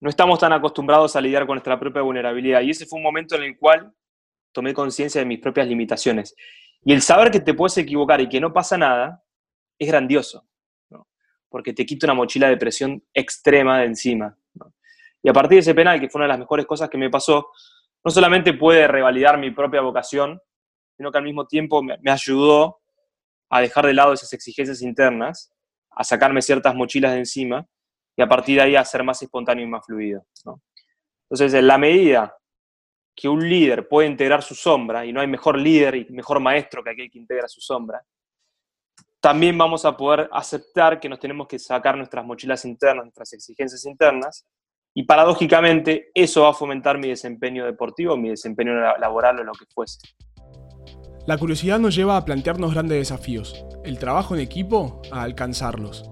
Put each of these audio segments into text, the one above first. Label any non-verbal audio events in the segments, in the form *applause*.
no estamos tan acostumbrados a lidiar con nuestra propia vulnerabilidad. Y ese fue un momento en el cual tomé conciencia de mis propias limitaciones. Y el saber que te puedes equivocar y que no pasa nada es grandioso, porque te quita una mochila de presión extrema de encima. Y a partir de ese penal, que fue una de las mejores cosas que me pasó, no solamente puede revalidar mi propia vocación, sino que al mismo tiempo me, ayudó a dejar de lado esas exigencias internas, a sacarme ciertas mochilas de encima y a partir de ahí a ser más espontáneo y más fluido. Entonces, en la medida que un líder puede integrar su sombra, y no hay mejor líder y mejor maestro que aquel que integra su sombra, también vamos a poder aceptar que nos tenemos que sacar nuestras mochilas internas, nuestras exigencias internas, y paradójicamente eso va a fomentar mi desempeño deportivo, mi desempeño laboral o lo que fuese. La curiosidad nos lleva a plantearnos grandes desafíos, el trabajo en equipo a alcanzarlos.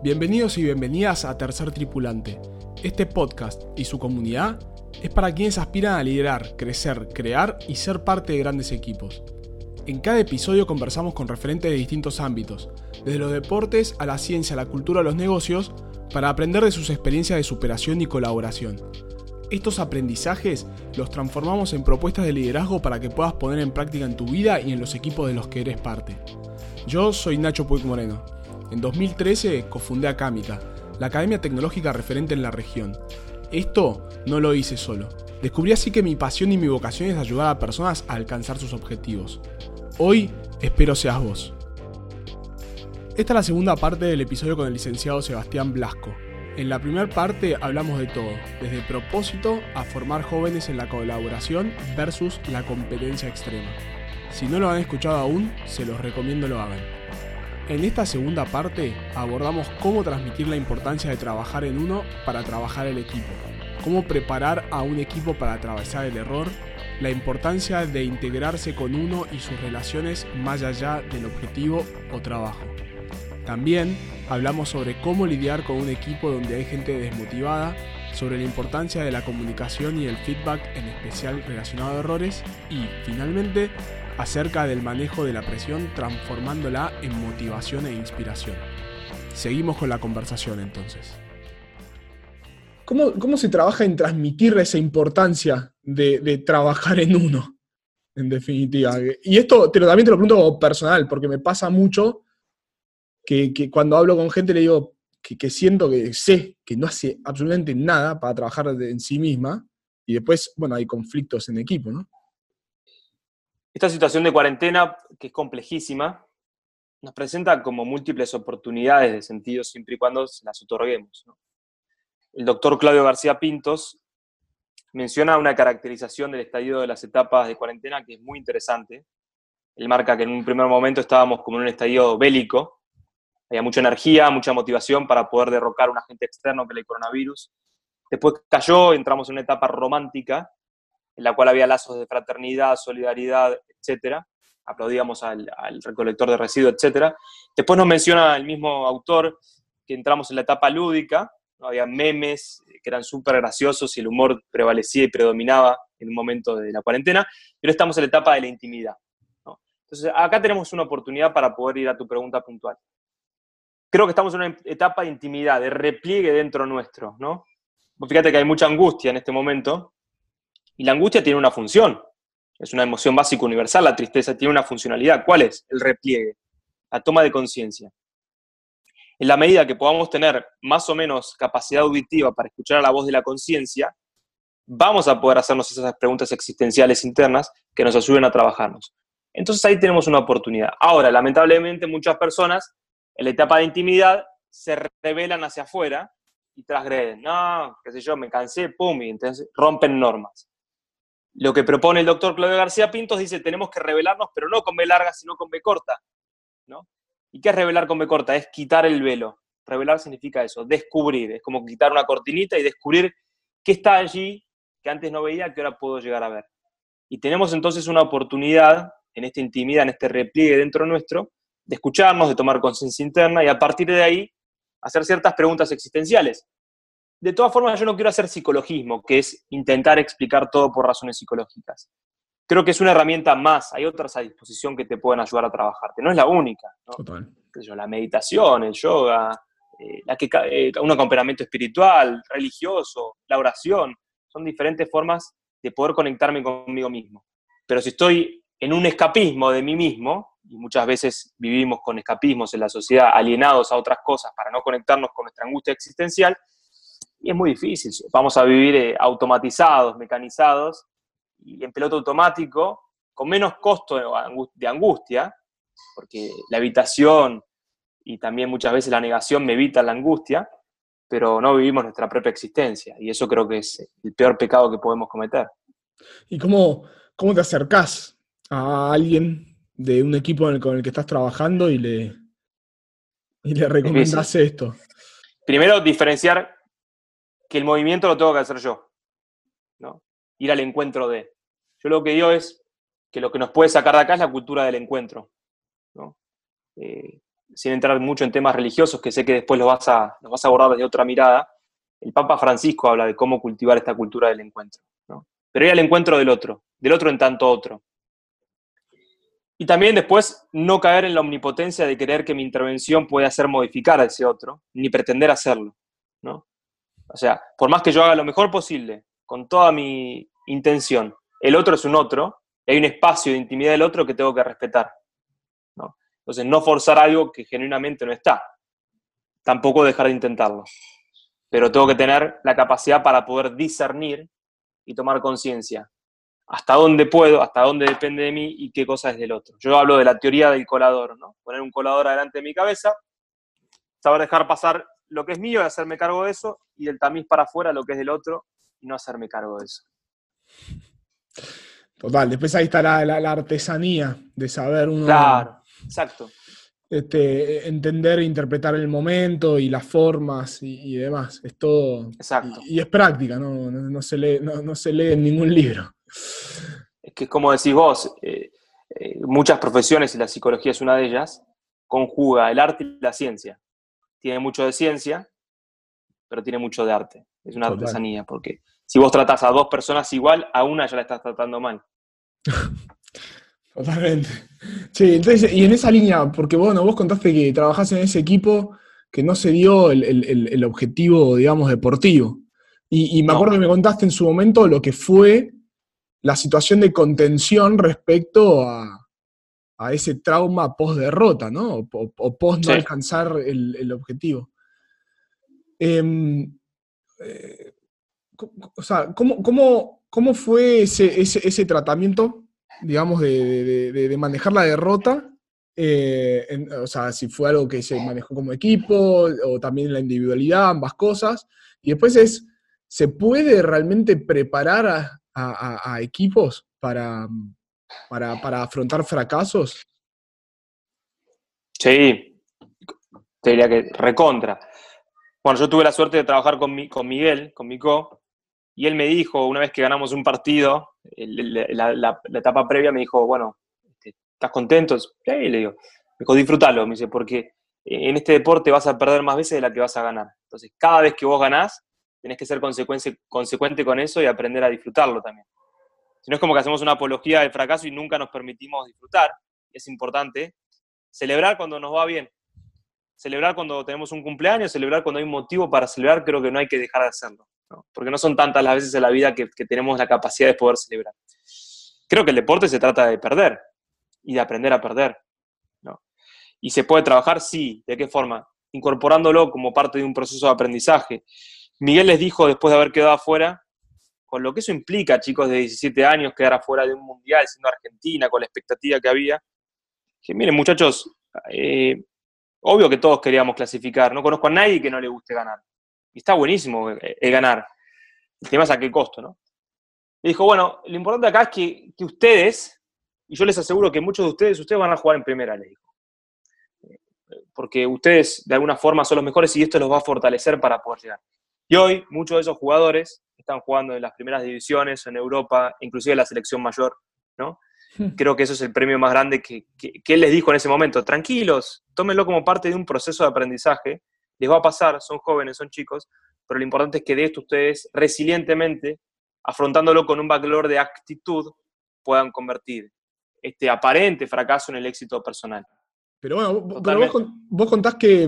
Bienvenidos y bienvenidas a Tercer Tripulante. Este podcast y su comunidad es para quienes aspiran a liderar, crecer, crear y ser parte de grandes equipos. En cada episodio conversamos con referentes de distintos ámbitos, desde los deportes a la ciencia, la cultura, a los negocios, para aprender de sus experiencias de superación y colaboración. Estos aprendizajes los transformamos en propuestas de liderazgo para que puedas poner en práctica en tu vida y en los equipos de los que eres parte. Yo soy Nacho Puig Moreno. En 2013 cofundé Acámica, la academia tecnológica referente en la región. Esto no lo hice solo. Descubrí así que mi pasión y mi vocación es ayudar a personas a alcanzar sus objetivos. Hoy espero seas vos. Esta es la segunda parte del episodio con el licenciado Sebastián Blasco. En la primera parte hablamos de todo, desde propósito a formar jóvenes en la colaboración versus la competencia extrema. Si no lo han escuchado aún, se los recomiendo lo hagan. En esta segunda parte abordamos cómo transmitir la importancia de trabajar en uno para trabajar el equipo, cómo preparar a un equipo para atravesar el error la importancia de integrarse con uno y sus relaciones más allá del objetivo o trabajo. También hablamos sobre cómo lidiar con un equipo donde hay gente desmotivada, sobre la importancia de la comunicación y el feedback en especial relacionado a errores y, finalmente, acerca del manejo de la presión transformándola en motivación e inspiración. Seguimos con la conversación entonces. ¿Cómo, se trabaja en transmitir esa importancia de, trabajar en uno, en definitiva? Y esto te lo, también te lo pregunto como personal, porque me pasa mucho que, cuando hablo con gente le digo que, siento que sé que no hace absolutamente nada para trabajar en sí misma, y después, bueno, hay conflictos en equipo. Esta situación de cuarentena, que es complejísima, nos presenta como múltiples oportunidades de sentido siempre y cuando las otorguemos. el doctor Claudio García Pintos menciona una caracterización del estadio de las etapas de cuarentena que es muy interesante. Él marca que en un primer momento estábamos como en un estadio bélico, había mucha energía, mucha motivación para poder derrocar un agente externo que era el coronavirus. Después cayó, entramos en una etapa romántica, en la cual había lazos de fraternidad, solidaridad, etc. Aplaudíamos al, al recolector de residuos, etc. Después nos menciona el mismo autor que entramos en la etapa lúdica, había memes que eran súper graciosos y el humor prevalecía y predominaba en un momento de la cuarentena, pero estamos en la etapa de la intimidad. Entonces, acá tenemos una oportunidad para poder ir a tu pregunta puntual. Creo que estamos en una etapa de intimidad, de repliegue dentro nuestro, ¿no? Fíjate que hay mucha angustia en este momento, y la angustia tiene una función, es una emoción básica universal, la tristeza tiene una funcionalidad. ¿Cuál es? El repliegue, la toma de conciencia en la medida que podamos tener más o menos capacidad auditiva para escuchar a la voz de la conciencia, vamos a poder hacernos esas preguntas existenciales internas que nos ayuden a trabajarnos. Entonces ahí tenemos una oportunidad. Ahora, lamentablemente, muchas personas en la etapa de intimidad se revelan hacia afuera y transgreden. No, qué sé yo, me cansé, pum, y entonces rompen normas. Lo que propone el doctor Claudio García Pintos dice, tenemos que revelarnos, pero no con B larga, sino con B corta. ¿no? ¿Y qué es revelar con B corta? Es quitar el velo. Revelar significa eso, descubrir. Es como quitar una cortinita y descubrir qué está allí que antes no veía, que ahora puedo llegar a ver. Y tenemos entonces una oportunidad en esta intimidad, en este repliegue dentro nuestro, de escucharnos, de tomar conciencia interna y a partir de ahí hacer ciertas preguntas existenciales. De todas formas, yo no quiero hacer psicologismo, que es intentar explicar todo por razones psicológicas creo que es una herramienta más. Hay otras a disposición que te pueden ayudar a trabajarte. No es la única. ¿no? La meditación, el yoga, eh, la que, eh, un acompañamiento espiritual, religioso, la oración. Son diferentes formas de poder conectarme conmigo mismo. Pero si estoy en un escapismo de mí mismo, y muchas veces vivimos con escapismos en la sociedad, alienados a otras cosas para no conectarnos con nuestra angustia existencial, y es muy difícil. Vamos a vivir eh, automatizados, mecanizados, y en piloto automático, con menos costo de angustia, porque la evitación y también muchas veces la negación me evita la angustia, pero no vivimos nuestra propia existencia, y eso creo que es el peor pecado que podemos cometer. ¿Y cómo, cómo te acercás a alguien de un equipo con el que estás trabajando y le, y le recomendás esto? Primero, diferenciar que el movimiento lo tengo que hacer yo, ¿no? Ir al encuentro de. Yo lo que digo es que lo que nos puede sacar de acá es la cultura del encuentro, ¿no? Eh, sin entrar mucho en temas religiosos, que sé que después los vas, a, los vas a abordar desde otra mirada, el Papa Francisco habla de cómo cultivar esta cultura del encuentro, ¿no? Pero ir al encuentro del otro, del otro en tanto otro. Y también después no caer en la omnipotencia de creer que mi intervención puede hacer modificar a ese otro, ni pretender hacerlo, ¿no? O sea, por más que yo haga lo mejor posible, con toda mi intención, el otro es un otro, y hay un espacio de intimidad del otro que tengo que respetar. ¿no? Entonces, no forzar algo que genuinamente no está. Tampoco dejar de intentarlo. Pero tengo que tener la capacidad para poder discernir y tomar conciencia. Hasta dónde puedo, hasta dónde depende de mí y qué cosa es del otro. Yo hablo de la teoría del colador, ¿no? Poner un colador adelante de mi cabeza, saber dejar pasar lo que es mío y hacerme cargo de eso, y del tamiz para afuera lo que es del otro y no hacerme cargo de eso. Total, después ahí está la, artesanía de saber uno. Claro, exacto. Este, entender e interpretar el momento y las formas y, demás. Es todo. Exacto. Y, es práctica, ¿no? se lee, no, se lee en ningún libro. Es que, como decís vos, eh, eh, muchas profesiones, y la psicología es una de ellas, conjuga el arte y la ciencia tiene mucho de ciencia, pero tiene mucho de arte. Es una artesanía, porque si vos tratás a dos personas igual, a una ya la estás tratando mal. *laughs* Totalmente. Sí, entonces, y en esa línea, porque bueno, vos contaste que trabajás en ese equipo que no se dio el, objetivo, digamos, deportivo. Y, me acuerdo que me contaste en su momento lo que fue la situación de contención respecto a, a ese trauma post-derrota, ¿no? O, post no alcanzar el, objetivo. Em, eh, o sea, ¿cómo, fue ese, tratamiento, digamos, de, manejar la derrota? Eh, o sea, si fue algo que se manejó como equipo o también la individualidad, ambas cosas. Y después es, ¿se puede realmente preparar a equipos para, para, afrontar fracasos? Sí, te diría que recontra. Bueno, yo tuve la suerte de trabajar con, mi, con Miguel, con Mico, y él me dijo, una vez que ganamos un partido, la, etapa previa me dijo, bueno, este, ¿estás contento? Sí, le digo, me dijo, disfrútalo, me dice, porque en este deporte vas a perder más veces de la que vas a ganar. Entonces, cada vez que vos ganás, tenés que ser consecuente con eso y aprender a disfrutarlo también. Si no es como que hacemos una apología del fracaso y nunca nos permitimos disfrutar. Es importante celebrar cuando nos va bien. Celebrar cuando tenemos un cumpleaños, celebrar cuando hay un motivo para celebrar, creo que no hay que dejar de hacerlo. Porque no son tantas las veces en la vida que, tenemos la capacidad de poder celebrar. Creo que el deporte se trata de perder y de aprender a perder. ¿Y se puede trabajar? Sí. ¿De qué forma? Incorporándolo como parte de un proceso de aprendizaje. Miguel les dijo, después de haber quedado afuera, con lo que eso implica, chicos de 17 años, quedar afuera de un mundial siendo Argentina, con la expectativa que había, que miren muchachos, eh, obvio que todos queríamos clasificar, no conozco a nadie que no le guste ganar. Y está buenísimo el, ganar. El tema a qué costo, ¿no? Y dijo, bueno, lo importante acá es que, que, ustedes, y yo les aseguro que muchos de ustedes, ustedes van a jugar en primera, le dijo. Porque ustedes de alguna forma son los mejores y esto los va a fortalecer para poder llegar. Y hoy muchos de esos jugadores están jugando en las primeras divisiones, en Europa, inclusive en la selección mayor, ¿no? Hmm. Creo que eso es el premio más grande que, él les dijo en ese momento. Tranquilos, tómenlo como parte de un proceso de aprendizaje. Les va a pasar, son jóvenes, son chicos, pero lo importante es que de esto ustedes resilientemente, afrontándolo con un valor de actitud, puedan convertir este aparente fracaso en el éxito personal. Pero bueno, vos, vos, contás que,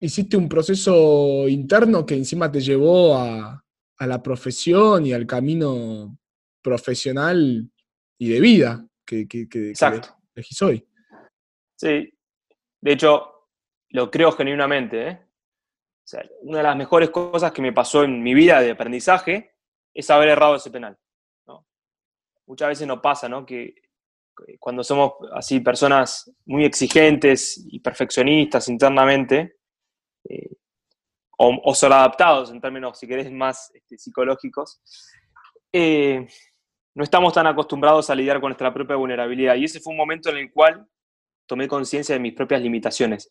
hiciste un proceso interno que encima te llevó a, la profesión y al camino profesional y de vida que, que, elegís hoy. Sí, de hecho, lo creo genuinamente. ¿eh? una de las mejores cosas que me pasó en mi vida de aprendizaje es haber errado ese penal. Muchas veces nos pasa ¿no? que cuando somos así personas muy exigentes y perfeccionistas internamente, eh, o, o adaptados en términos, si querés, más este, psicológicos, eh, no estamos tan acostumbrados a lidiar con nuestra propia vulnerabilidad. Y ese fue un momento en el cual tomé conciencia de mis propias limitaciones.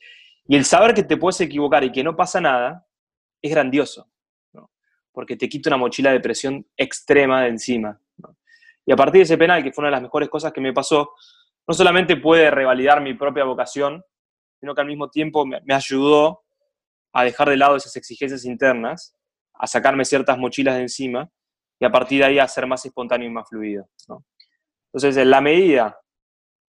Y el saber que te puedes equivocar y que no pasa nada es grandioso, porque te quita una mochila de presión extrema de encima. Y a partir de ese penal, que fue una de las mejores cosas que me pasó, no solamente puede revalidar mi propia vocación, sino que al mismo tiempo me, ayudó a dejar de lado esas exigencias internas, a sacarme ciertas mochilas de encima y a partir de ahí a ser más espontáneo y más fluido. Entonces, en la medida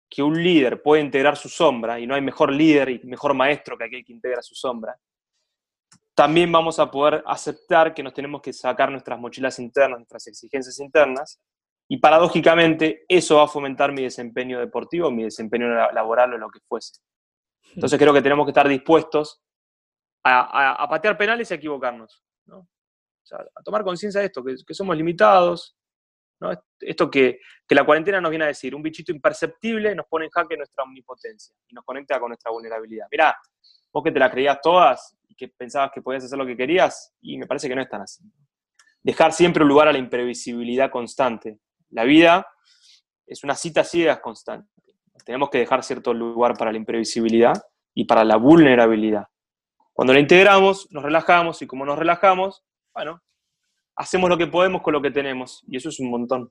que un líder puede integrar su sombra, y no hay mejor líder y mejor maestro que aquel que integra su sombra, también vamos a poder aceptar que nos tenemos que sacar nuestras mochilas internas, nuestras exigencias internas, y paradójicamente, eso va a fomentar mi desempeño deportivo, mi desempeño laboral o lo que fuese. Entonces creo que tenemos que estar dispuestos a, patear penales y a equivocarnos. a tomar conciencia de esto, que, somos limitados. Esto que, la cuarentena nos viene a decir, un bichito imperceptible nos pone en jaque nuestra omnipotencia y nos conecta con nuestra vulnerabilidad. Mirá, vos que te la creías todas y que pensabas que podías hacer lo que querías, y me parece que no es tan así. Dejar siempre un lugar a la imprevisibilidad constante la vida es una cita ciegas constante. Tenemos que dejar cierto lugar para la imprevisibilidad y para la vulnerabilidad. Cuando la integramos, nos relajamos y como nos relajamos, bueno, hacemos lo que podemos con lo que tenemos y eso es un montón.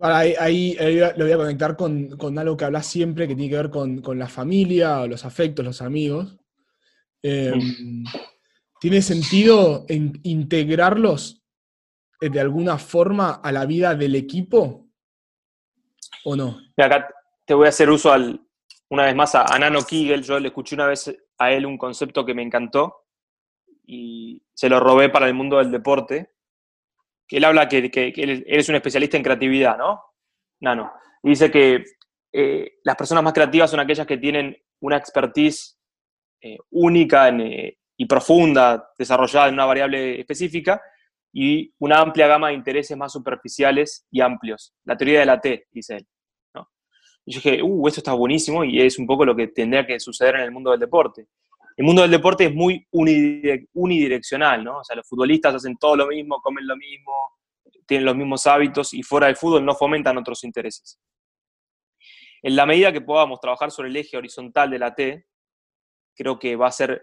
Ahí, lo voy a conectar con, algo que hablas siempre que tiene que ver con, la familia, los afectos, los amigos. Em, ¿Tiene sentido integrarlos eh, de alguna forma a la vida del equipo o no? acá te voy a hacer uso al, una vez más a, Nano Kigel. Yo le escuché una vez a él un concepto que me encantó y se lo robé para el mundo del deporte. Que él habla que, que, él es un especialista en creatividad, ¿no? Nano. Y dice que eh, las personas más creativas son aquellas que tienen una expertise eh, única y profunda desarrollada en una variable específica y una amplia gama de intereses más superficiales y amplios. La teoría de la T, dice él. Y yo dije, uh, esto está buenísimo y es un poco lo que tendría que suceder en el mundo del deporte. El mundo del deporte es muy unidireccional, ¿no? O sea, los futbolistas hacen todo lo mismo, comen lo mismo, tienen los mismos hábitos y fuera del fútbol no fomentan otros intereses. En la medida que podamos trabajar sobre el eje horizontal de la T, creo que va a ser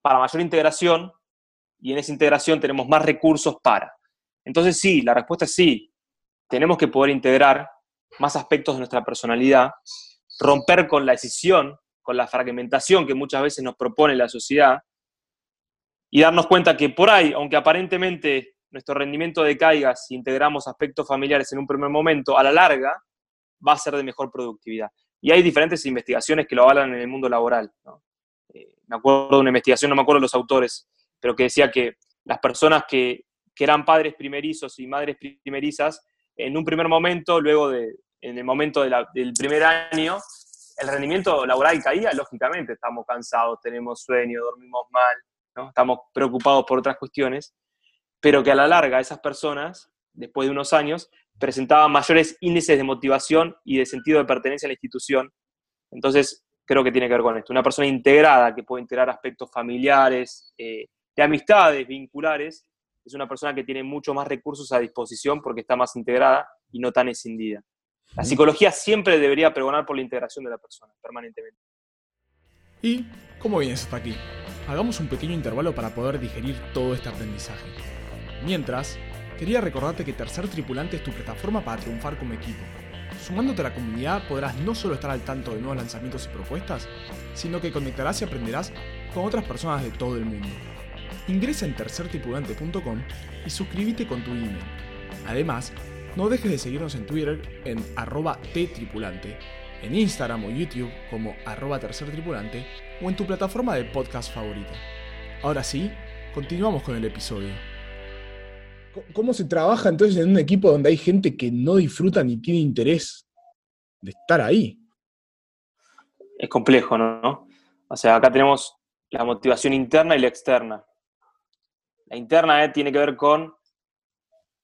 para mayor integración y en esa integración tenemos más recursos para. Entonces sí, la respuesta es sí. Tenemos que poder integrar más aspectos de nuestra personalidad, romper con la decisión, con la fragmentación que muchas veces nos propone la sociedad y darnos cuenta que por ahí, aunque aparentemente nuestro rendimiento decaiga si integramos aspectos familiares en un primer momento, a la larga va a ser de mejor productividad. Y hay diferentes investigaciones que lo avalan en el mundo laboral. Eh, me acuerdo de una investigación, no me acuerdo de los autores, pero que decía que las personas que, eran padres primerizos y madres primerizas, en un primer momento, luego de, en el momento del primer año, el rendimiento laboral caía, lógicamente, estamos cansados, tenemos sueño, dormimos mal, ¿no? estamos preocupados por otras cuestiones, pero que a la larga esas personas, después de unos años, presentaban mayores índices de motivación y de sentido de pertenencia a la institución. Entonces, creo que tiene que ver con esto. Una persona integrada que puede integrar aspectos familiares, eh, de amistades vinculares, es una persona que tiene mucho más recursos a disposición porque está más integrada y no tan escindida. La psicología siempre debería pregonar por la integración de la persona, permanentemente. ¿Y cómo vienes hasta aquí? Hagamos un pequeño intervalo para poder digerir todo este aprendizaje. Mientras, quería recordarte que Tercer Tripulante es tu plataforma para triunfar como equipo. Sumándote a la comunidad podrás no solo estar al tanto de nuevos lanzamientos y propuestas, sino que conectarás y aprenderás con otras personas de todo el mundo. Ingresa en tercertripulante.com y suscríbete con tu email. Además, no dejes de seguirnos en Twitter en arroba ttripulante en Instagram o YouTube como arroba tercer tripulante o en tu plataforma de podcast favorita. Ahora sí, continuamos con el episodio. ¿Cómo se trabaja entonces en un equipo donde hay gente que no disfruta ni tiene interés de estar ahí? Es complejo, ¿no? O sea, acá tenemos la motivación interna y la externa. La interna eh, tiene que ver con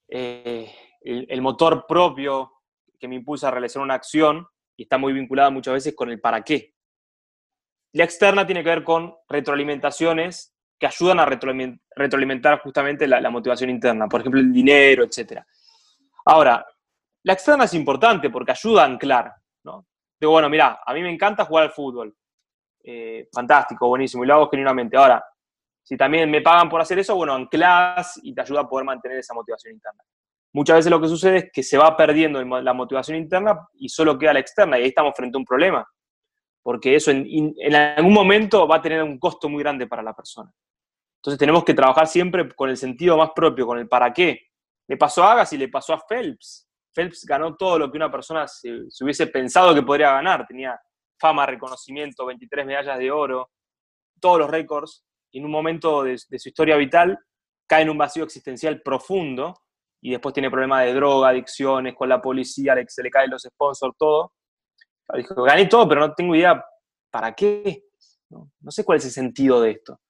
eh, el, motor propio que me impulsa a realizar una acción y está muy vinculada muchas veces con el para qué. La externa tiene que ver con retroalimentaciones que ayudan a retroalimentar justamente la, motivación interna, por ejemplo, el dinero, etc. Ahora, la externa es importante porque ayuda a anclar. Digo, bueno, mira, a mí me encanta jugar al fútbol. Eh, fantástico, buenísimo, y lo hago genuinamente. Ahora, si también me pagan por hacer eso, bueno, anclas y te ayuda a poder mantener esa motivación interna. Muchas veces lo que sucede es que se va perdiendo la motivación interna y solo queda la externa, y ahí estamos frente a un problema, porque eso en, en algún momento va a tener un costo muy grande para la persona. Entonces tenemos que trabajar siempre con el sentido más propio, con el para qué. Le pasó a Agassi, le pasó a Phelps. Phelps ganó todo lo que una persona se, hubiese pensado que podría ganar. Tenía fama, reconocimiento, 23 medallas de oro, todos los récords. Y en un momento de, su historia vital cae en un vacío existencial profundo y después tiene problemas de droga, adicciones, con la policía, se le caen los sponsors, todo. Dijo, gané todo, pero no tengo idea para qué. no sé cuál es el sentido de esto.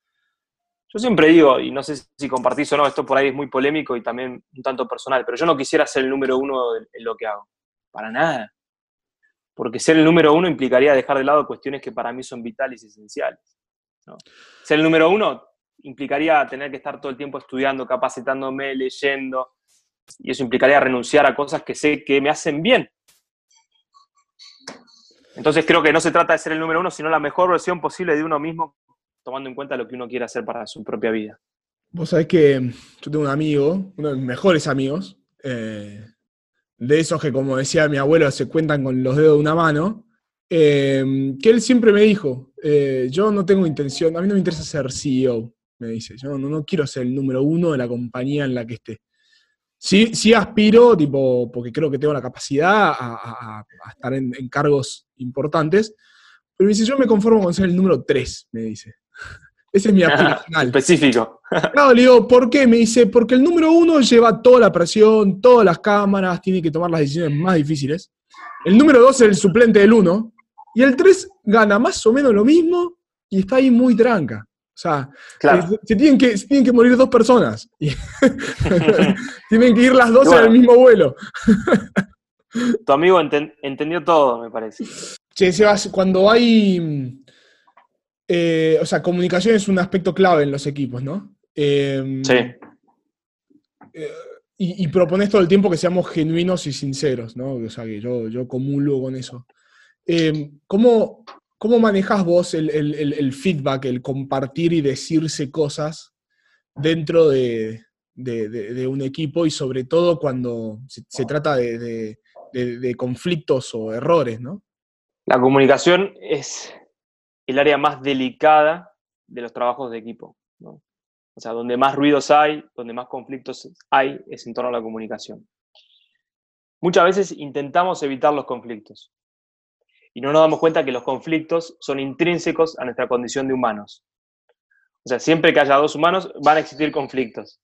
Yo siempre digo, y no sé si compartís o no, esto por ahí es muy polémico y también un tanto personal, pero yo no quisiera ser el número uno en lo que hago. Para nada. Porque ser el número uno implicaría dejar de lado cuestiones que para mí son vitales y esenciales. Ser el número uno implicaría tener que estar todo el tiempo estudiando, capacitándome, leyendo, y eso implicaría renunciar a cosas que sé que me hacen bien. Entonces creo que no se trata de ser el número uno, sino la mejor versión posible de uno mismo tomando en cuenta lo que uno quiere hacer para su propia vida. Vos sabés que yo tengo un amigo, uno de mis mejores amigos, eh, de esos que, como decía mi abuelo, se cuentan con los dedos de una mano, eh, que él siempre me dijo, eh, yo no tengo intención, a mí no me interesa ser CEO, me dice, yo no, quiero ser el número uno de la compañía en la que esté. Sí, sí aspiro, tipo, porque creo que tengo la capacidad a, estar en, en, cargos importantes, pero me dice, yo me conformo con ser el número tres, me dice. *laughs* Ese es mi aspiracional. *laughs* Específico. Claro, le digo, ¿por qué? Me dice, porque el número uno lleva toda la presión, todas las cámaras, tiene que tomar las decisiones más difíciles. El número dos es el suplente del uno. Y el tres gana más o menos lo mismo y está ahí muy tranca. O sea, se, tienen que, tienen que morir dos personas. *laughs* tienen que ir las dos en el mismo vuelo. tu amigo entendió todo, me parece. Che, Sebas, cuando hay eh, o sea, comunicación es un aspecto clave en los equipos, ¿no? Em, sí. Eh, y, propones todo el tiempo que seamos genuinos y sinceros, ¿no? O sea, que yo, yo comulgo con eso. Em, ¿cómo, ¿Cómo manejas vos el, feedback, el compartir y decirse cosas dentro de, un equipo y sobre todo cuando se, trata de, conflictos o errores, ¿no? La comunicación es, el área más delicada de los trabajos de equipo. O sea, donde más ruidos hay, donde más conflictos hay, es en torno a la comunicación. Muchas veces intentamos evitar los conflictos y no nos damos cuenta que los conflictos son intrínsecos a nuestra condición de humanos. O sea, siempre que haya dos humanos van a existir conflictos.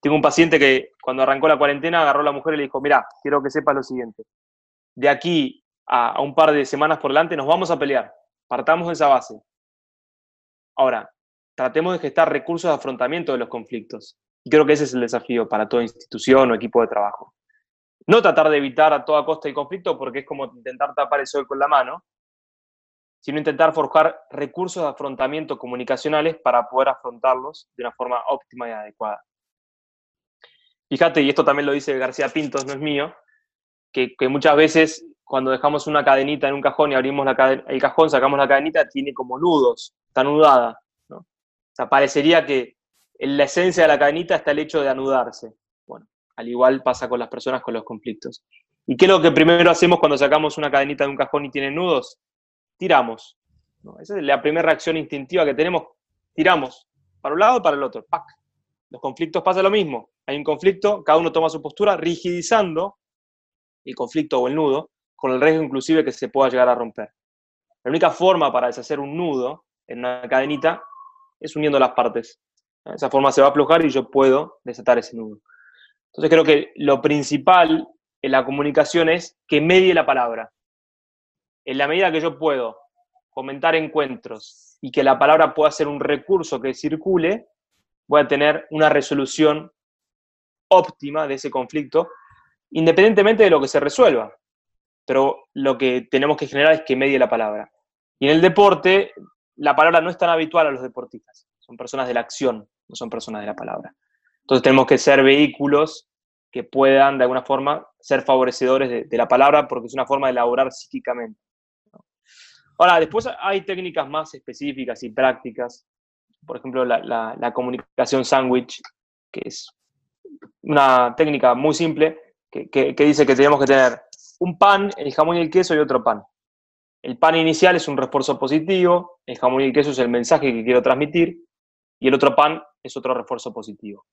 Tengo un paciente que cuando arrancó la cuarentena agarró a la mujer y le dijo, mira, quiero que sepas lo siguiente, de aquí a, a un par de semanas por delante nos vamos a pelear, Partamos de esa base. Ahora, tratemos de gestar recursos de afrontamiento de los conflictos. Y creo que ese es el desafío para toda institución o equipo de trabajo. No tratar de evitar a toda costa el conflicto porque es como intentar tapar el sol con la mano, sino intentar forjar recursos de afrontamiento comunicacionales para poder afrontarlos de una forma óptima y adecuada. Fíjate, y esto también lo dice García Pintos, no es mío, que, muchas veces cuando dejamos una cadenita en un cajón y abrimos el cajón, sacamos la cadenita, tiene como nudos, está anudada. ¿no? O sea, parecería que en la esencia de la cadenita está el hecho de anudarse. Al igual pasa con las personas con los conflictos. ¿Y qué es lo que primero hacemos cuando sacamos una cadenita de un cajón y tiene nudos? Tiramos. Esa es la primera reacción instintiva que tenemos. Tiramos, para un lado para el otro. Los conflictos pasa lo mismo. Hay un conflicto, cada uno toma su postura, rigidizando el conflicto o el nudo, con el riesgo inclusive que se pueda llegar a romper. La única forma para deshacer un nudo en una cadenita es uniendo las partes. Esa forma se va a aflojar y yo puedo desatar ese nudo. Entonces creo que lo principal en la comunicación es que medie la palabra. En la medida que yo puedo comentar encuentros y que la palabra pueda ser un recurso que circule, voy a tener una resolución óptima de ese conflicto, independientemente de lo que se resuelva. Pero lo que tenemos que generar es que medie la palabra. Y en el deporte, la palabra no es tan habitual a los deportistas. Son personas de la acción, no son personas de la palabra. Entonces tenemos que ser vehículos que puedan, de alguna forma, ser favorecedores de, la palabra, porque es una forma de elaborar psíquicamente. Ahora, después hay técnicas más específicas y prácticas. Por ejemplo, la, comunicación sándwich, que es una técnica muy simple, que, que dice que tenemos que tener un pan, el jamón y el queso y otro pan. El pan inicial es un refuerzo positivo, el jamón y el queso es el mensaje que quiero transmitir, y el otro pan es otro refuerzo positivo.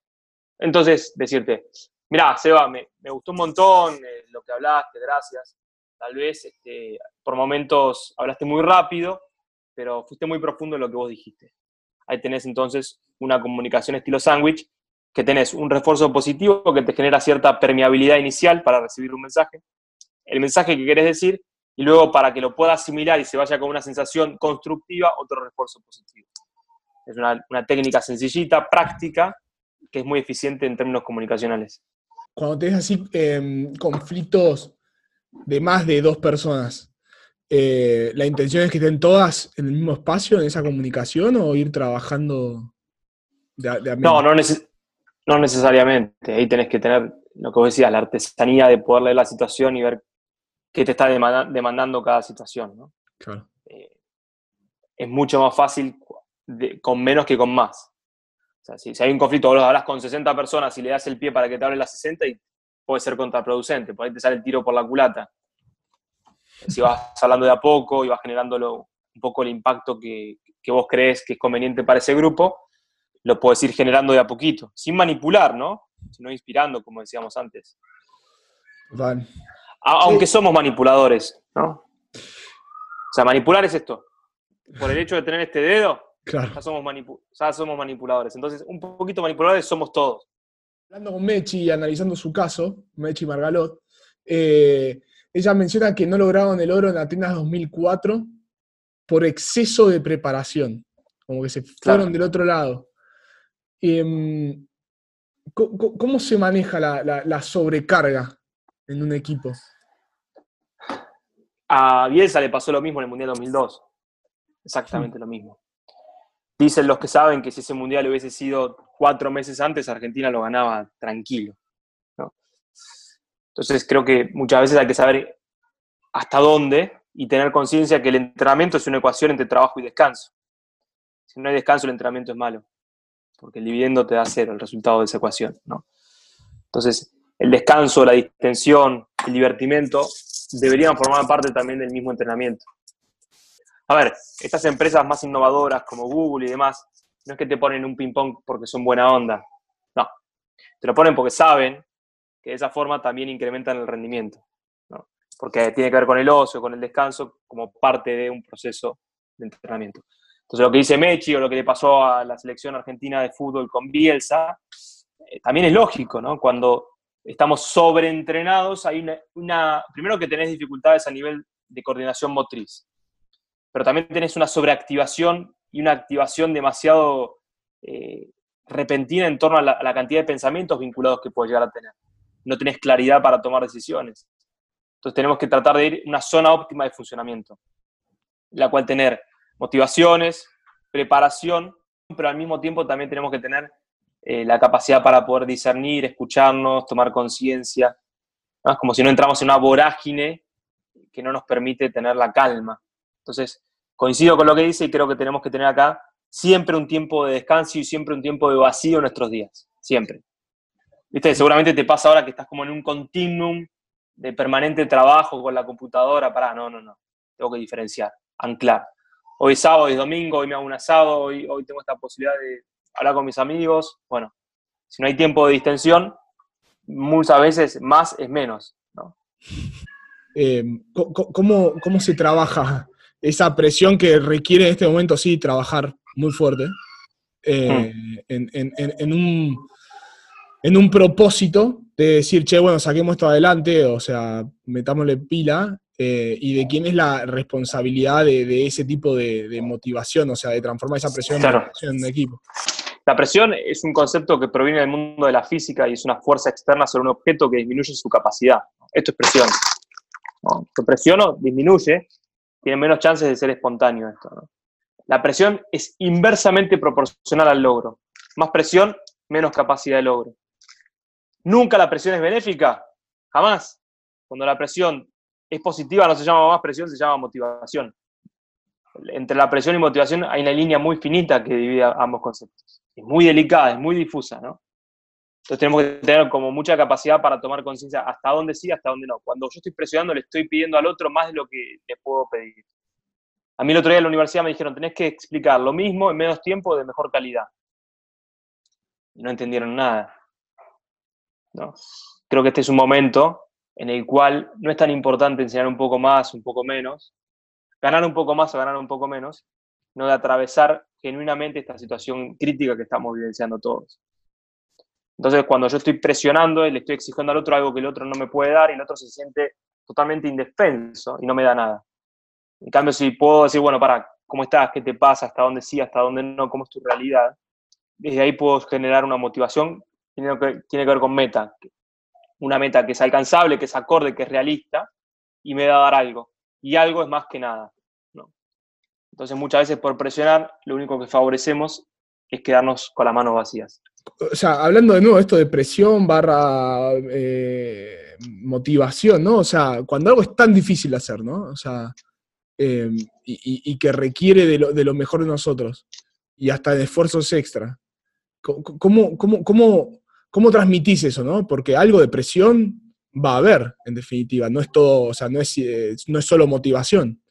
Entonces, decirte, mira, Seba, me, gustó un montón eh, lo que hablaste, gracias. Tal vez este, por momentos hablaste muy rápido, pero fuiste muy profundo en lo que vos dijiste. Ahí tenés entonces una comunicación estilo sándwich, que tenés un refuerzo positivo que te genera cierta permeabilidad inicial para recibir un mensaje, el mensaje que querés decir, y luego para que lo pueda asimilar y se vaya con una sensación constructiva, otro refuerzo positivo. Es una, técnica sencillita, práctica, que es muy eficiente en términos comunicacionales. Cuando tenés así em, conflictos de más de dos personas, eh, ¿la intención es que estén todas en el mismo espacio, en esa comunicación, o ir trabajando de, de No, no, no necesariamente. Ahí tenés que tener lo que vos decías, la artesanía de poder leer la situación y ver qué te está demandando cada situación. ¿no? Claro. Eh, es mucho más fácil con menos que con más. O sea, si, hay un conflicto, vos hablas con 60 personas y le das el pie para que te hable las 60 y puede ser contraproducente, por ahí te sale el tiro por la culata. Si vas hablando de a poco y vas generándolo un poco el impacto que, que vos crees que es conveniente para ese grupo, lo puedes ir generando de a poquito, sin manipular, ¿no? Sino inspirando, como decíamos antes. Vale. Aunque somos manipuladores, ¿no? O sea, manipular es esto. Por el hecho de tener este dedo, ya, somos somos manipuladores. Entonces, un poquito manipuladores somos todos. Hablando con Mechi y analizando su caso, Mechi Margalot, eh, ella menciona que no lograron el oro en Atenas 2004 por exceso de preparación, como que se fueron del otro lado. Em, ¿cómo, se maneja la sobrecarga en un equipo? A Bielsa le pasó lo mismo en el Mundial 2002. Exactamente lo mismo. Dicen los que saben que si ese Mundial hubiese sido cuatro meses antes, Argentina lo ganaba tranquilo. Entonces creo que muchas veces hay que saber hasta dónde y tener conciencia que el entrenamiento es una ecuación entre trabajo y descanso. Si no hay descanso, el entrenamiento es malo, porque el dividendo te da cero, el resultado de esa ecuación. Entonces, el descanso, la distensión, el divertimento deberían formar parte también del mismo entrenamiento. A ver, estas empresas más innovadoras como Google y demás, no es que te ponen un ping-pong porque son buena onda. No. Te lo ponen porque saben que de esa forma también incrementan el rendimiento. Porque tiene que ver con el ocio, con el descanso, como parte de un proceso de entrenamiento. Entonces, lo que dice Mechi o lo que le pasó a la selección argentina de fútbol con Bielsa, eh, también es lógico, ¿no? Cuando estamos sobreentrenados, hay una, primero que tenés dificultades a nivel de coordinación motriz, pero también tenés una sobreactivación y una activación demasiado eh, repentina en torno a la, cantidad de pensamientos vinculados que puedes llegar a tener. No tenés claridad para tomar decisiones. Entonces tenemos que tratar de ir a una zona óptima de funcionamiento, la cual tener motivaciones, preparación, pero al mismo tiempo también tenemos que tener eh, la capacidad para poder discernir, escucharnos, tomar conciencia. Es como si no entramos en una vorágine que no nos permite tener la calma. Entonces, coincido con lo que dice y creo que tenemos que tener acá siempre un tiempo de descanso y siempre un tiempo de vacío en nuestros días. Siempre. ¿Viste? Seguramente te pasa ahora que estás como en un continuum de permanente trabajo con la computadora. Pará, no, no, no. Tengo que diferenciar, anclar. Hoy es sábado, hoy es domingo, hoy me hago un asado, hoy, hoy tengo esta posibilidad de hablar con mis amigos. Bueno, si no hay tiempo de distensión, muchas veces más es menos. ¿no? eh, ¿cómo, ¿cómo, se trabaja esa presión que requiere en este momento, sí, trabajar muy fuerte eh, hmm. en, un, en un propósito de decir, che, bueno, saquemos esto adelante, o sea, metámosle pila, eh, y de quién es la responsabilidad de, ese tipo de, motivación, o sea, de transformar esa presión en equipo. La presión es un concepto que proviene del mundo de la física y es una fuerza externa sobre un objeto que disminuye su capacidad. Esto es presión. ¿no? Si presiono, disminuye, tiene menos chances de ser espontáneo esto. La presión es inversamente proporcional al logro. Más presión, menos capacidad de logro. Nunca la presión es benéfica, jamás. Cuando la presión es positiva no se llama más presión, se llama motivación. Entre la presión y motivación hay una línea muy finita que divide ambos conceptos. Es muy delicada, es muy difusa, ¿no? Entonces tenemos que tener como mucha capacidad para tomar conciencia hasta dónde sí, hasta dónde no. Cuando yo estoy presionando, le estoy pidiendo al otro más de lo que le puedo pedir. A mí el otro día en la universidad me dijeron, tenés que explicar lo mismo en menos tiempo de mejor calidad. Y no entendieron nada. ¿no? Creo que este es un momento en el cual no es tan importante enseñar un poco más, un poco menos, ganar un poco más o ganar un poco menos, no de atravesar genuinamente esta situación crítica que estamos vivenciando todos. Entonces, cuando yo estoy presionando y le estoy exigiendo al otro algo que el otro no me puede dar y el otro se siente totalmente indefenso y no me da nada. En cambio, si puedo decir, bueno, para, ¿cómo estás? ¿Qué te pasa? ¿Hasta dónde sí? ¿Hasta dónde no? ¿Cómo es tu realidad? Desde ahí puedo generar una motivación que, tiene que ver con meta. Una meta que es alcanzable, que es acorde, que es realista y me da a dar algo. Y algo es más que nada. ¿no? Entonces, muchas veces por presionar, lo único que favorecemos es quedarnos con las manos vacías o sea, hablando de nuevo esto de presión barra eh, motivación, ¿no? O sea, cuando algo es tan difícil de hacer, ¿no? O sea, eh, y, que requiere de lo, mejor de nosotros y hasta de esfuerzos extra. ¿Cómo, cómo, cómo, cómo transmitís eso, no? Porque algo de presión va a haber, en definitiva. No es todo, o sea, no es, eh, no es solo motivación.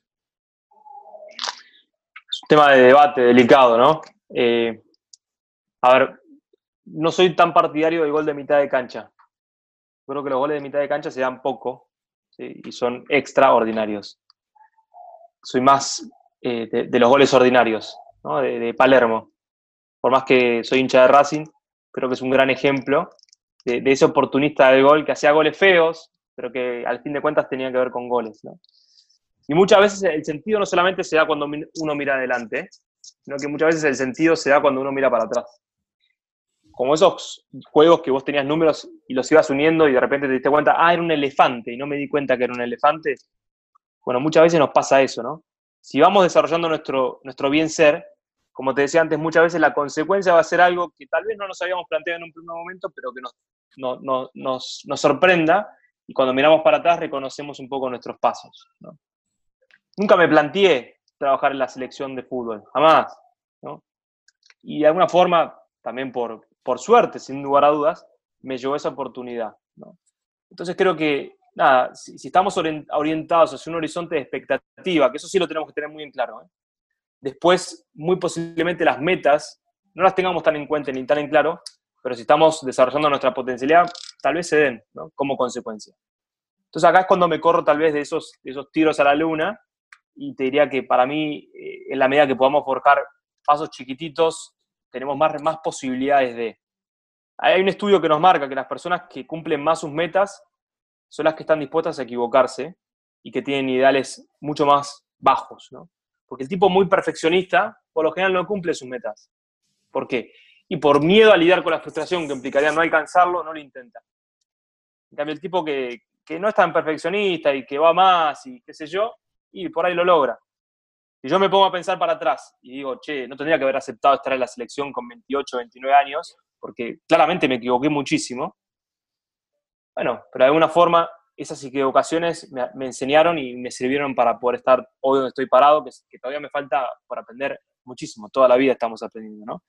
Es un tema de debate delicado, ¿no? a ver, no soy tan partidario del gol de mitad de cancha. Creo que los goles de mitad de cancha se dan poco y son extraordinarios. Soy más eh, de, los goles ordinarios, de, Palermo. Por más que soy hincha de Racing, creo que es un gran ejemplo de, ese oportunista del gol que hacía goles feos, pero que al fin de cuentas tenía que ver con goles. Y muchas veces el sentido no solamente se da cuando uno mira adelante, sino que muchas veces el sentido se da cuando uno mira para atrás como esos juegos que vos tenías números y los ibas uniendo y de repente te diste cuenta, ah, era un elefante y no me di cuenta que era un elefante. Bueno, muchas veces nos pasa eso, ¿no? Si vamos desarrollando nuestro, nuestro bien ser, como te decía antes, muchas veces la consecuencia va a ser algo que tal vez no nos habíamos planteado en un primer momento, pero que nos, nos, nos sorprenda y cuando miramos para atrás reconocemos un poco nuestros pasos. ¿no? Nunca me planteé trabajar en la selección de fútbol, jamás. ¿no? Y de alguna forma, también por, por suerte, sin lugar a dudas, me llevó esa oportunidad. Entonces creo que, nada, si, estamos orientados hacia un horizonte de expectativa, que eso sí lo tenemos que tener muy en claro, ¿eh? después muy posiblemente las metas no las tengamos tan en cuenta ni tan en claro, pero si estamos desarrollando nuestra potencialidad, tal vez se den como consecuencia. Entonces acá es cuando me corro tal vez de esos, esos tiros a la luna y te diría que para mí, eh, en la medida que podamos forjar pasos chiquititos tenemos más, más posibilidades de... Hay un estudio que nos marca que las personas que cumplen más sus metas son las que están dispuestas a equivocarse y que tienen ideales mucho más bajos, ¿no? Porque el tipo muy perfeccionista, por lo general, no cumple sus metas. ¿Por qué? Y por miedo a lidiar con la frustración que implicaría no alcanzarlo, no lo intenta. En cambio, el tipo que, que no es tan perfeccionista y que va más y qué sé yo, y por ahí lo logra. Si yo me pongo a pensar para atrás y digo, che, no tendría que haber aceptado estar en la selección con 28, 29 años, porque claramente me equivoqué muchísimo. Bueno, pero de alguna forma esas equivocaciones me, enseñaron y me sirvieron para poder estar hoy donde estoy parado, que, todavía me falta por aprender muchísimo. Toda la vida estamos aprendiendo, ¿no?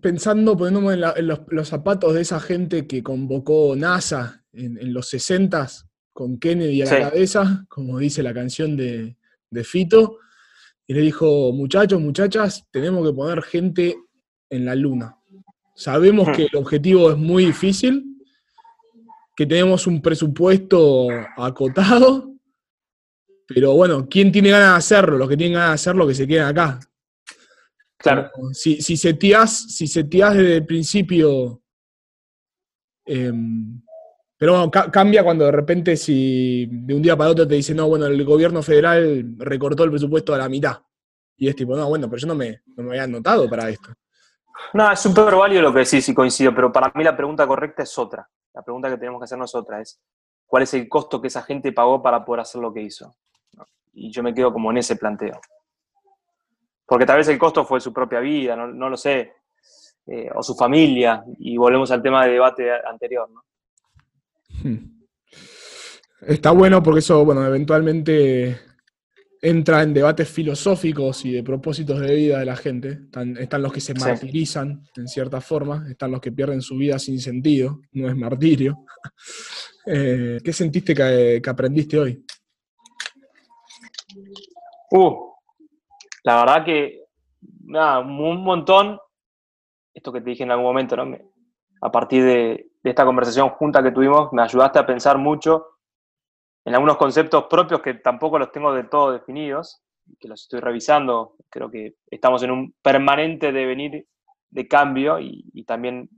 Pensando, poniéndome en, los, zapatos de esa gente que convocó NASA en, los 60 con Kennedy a la cabeza, como dice la canción de, de Fito, y le dijo, muchachos, muchachas, tenemos que poner gente en la luna. Sabemos que el objetivo es muy difícil, que tenemos un presupuesto acotado, Pero bueno, ¿quién tiene ganas de hacerlo? Los que tienen ganas de hacerlo, que se queden acá. Claro. Si, si seteás, si seteás desde el principio. em, pero bueno, ca- cambia cuando de repente, si de un día para otro te dicen, no, bueno, el gobierno federal recortó el presupuesto a la mitad. Y es tipo, no, bueno, pero yo no me, no me había anotado para esto. No, es súper válido lo que decís y coincido, pero para mí la pregunta correcta es otra. La pregunta que tenemos que hacernos es otra, es ¿cuál es el costo que esa gente pagó para poder hacer lo que hizo? Y yo me quedo como en ese planteo. Porque tal vez el costo fue su propia vida, no, no lo sé, eh, o su familia, y volvemos al tema de debate anterior, ¿no? Hmm. Está bueno porque eso, bueno, eventualmente entra en debates filosóficos y de propósitos de vida de la gente. Están, están los que se Sí. martirizan, en cierta forma, están los que pierden su vida sin sentido, no es martirio. *laughs* Eh, ¿Qué sentiste que, que aprendiste hoy? Uh, la verdad que, nada, un montón, esto que te dije en algún momento, ¿no? Me- a partir de, de esta conversación junta que tuvimos, me ayudaste a pensar mucho en algunos conceptos propios que tampoco los tengo del todo definidos, que los estoy revisando. Creo que estamos en un permanente devenir de cambio y, también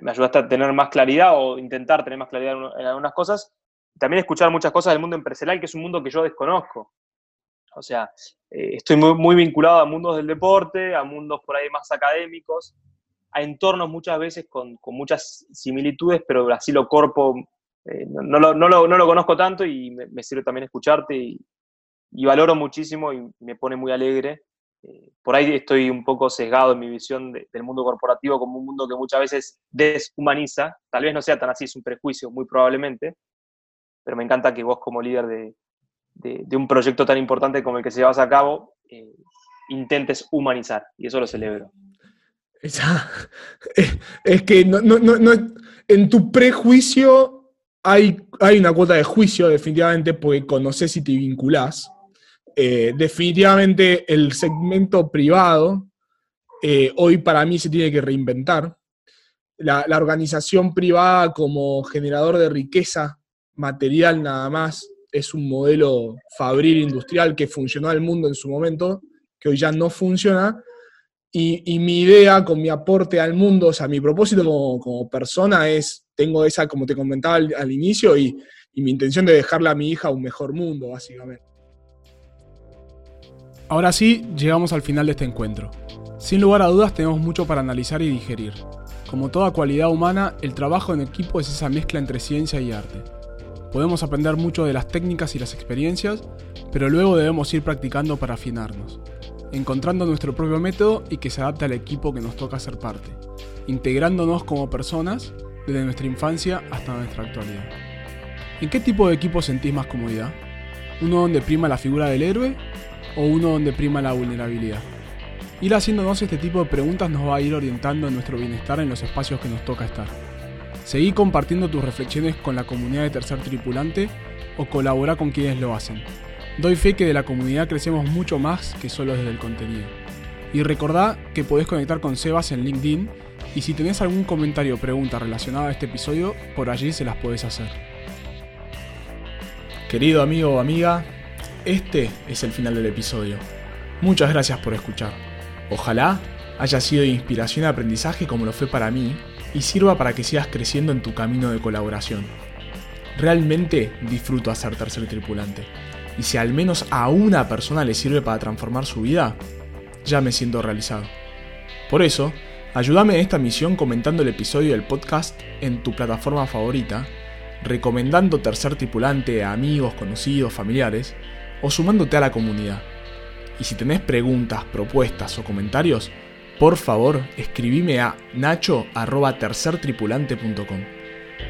me ayudaste a tener más claridad o intentar tener más claridad en, algunas cosas. También escuchar muchas cosas del mundo empresarial, que es un mundo que yo desconozco. O sea, eh, estoy muy vinculado a mundos del deporte, a mundos por ahí más académicos, a entornos muchas veces con, con muchas similitudes, pero así lo corpo, eh, no, no lo, no, lo, no lo conozco tanto y me, me sirve también escucharte y, y, valoro muchísimo y me pone muy alegre. Eh, por ahí estoy un poco sesgado en mi visión de, del mundo corporativo como un mundo que muchas veces deshumaniza, tal vez no sea tan así, es un prejuicio muy probablemente, pero me encanta que vos como líder de, de, de un proyecto tan importante como el que se llevas a cabo, eh, intentes humanizar, y eso lo celebro. Esa, es, que en tu prejuicio hay, hay, una cuota de juicio, definitivamente, porque conoces y te vinculás. Eh, definitivamente el segmento privado eh, hoy para mí se tiene que reinventar. La, la, organización privada como generador de riqueza material nada más es un modelo fabril industrial que funcionó al mundo en su momento, que hoy ya no funciona. Y, mi idea con mi aporte al mundo, o sea, mi propósito como, persona es, tengo esa, como te comentaba al, al inicio, y, y, mi intención de dejarle a mi hija un mejor mundo, básicamente. Ahora sí, llegamos al final de este encuentro. Sin lugar a dudas tenemos mucho para analizar y digerir. Como toda cualidad humana, el trabajo en equipo es esa mezcla entre ciencia y arte. Podemos aprender mucho de las técnicas y las experiencias, pero luego debemos ir practicando para afinarnos encontrando nuestro propio método y que se adapte al equipo que nos toca ser parte, integrándonos como personas desde nuestra infancia hasta nuestra actualidad. ¿En qué tipo de equipo sentís más comodidad? ¿Uno donde prima la figura del héroe o uno donde prima la vulnerabilidad? Ir haciéndonos este tipo de preguntas nos va a ir orientando en nuestro bienestar en los espacios que nos toca estar. Seguí compartiendo tus reflexiones con la comunidad de Tercer Tripulante o colabora con quienes lo hacen. Doy fe que de la comunidad crecemos mucho más que solo desde el contenido. Y recordá que podés conectar con Sebas en LinkedIn y si tenés algún comentario o pregunta relacionada a este episodio, por allí se las podés hacer. Querido amigo o amiga, este es el final del episodio. Muchas gracias por escuchar. Ojalá haya sido de inspiración y aprendizaje como lo fue para mí y sirva para que sigas creciendo en tu camino de colaboración. Realmente disfruto hacer tercer tripulante y si al menos a una persona le sirve para transformar su vida, ya me siento realizado. Por eso, ayúdame en esta misión comentando el episodio del podcast en tu plataforma favorita, recomendando Tercer Tripulante a amigos, conocidos, familiares, o sumándote a la comunidad. Y si tenés preguntas, propuestas o comentarios, por favor escribime a nacho.tercertripulante.com.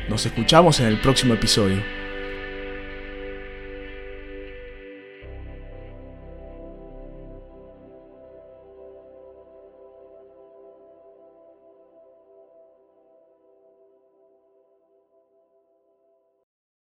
Nos escuchamos en el próximo episodio.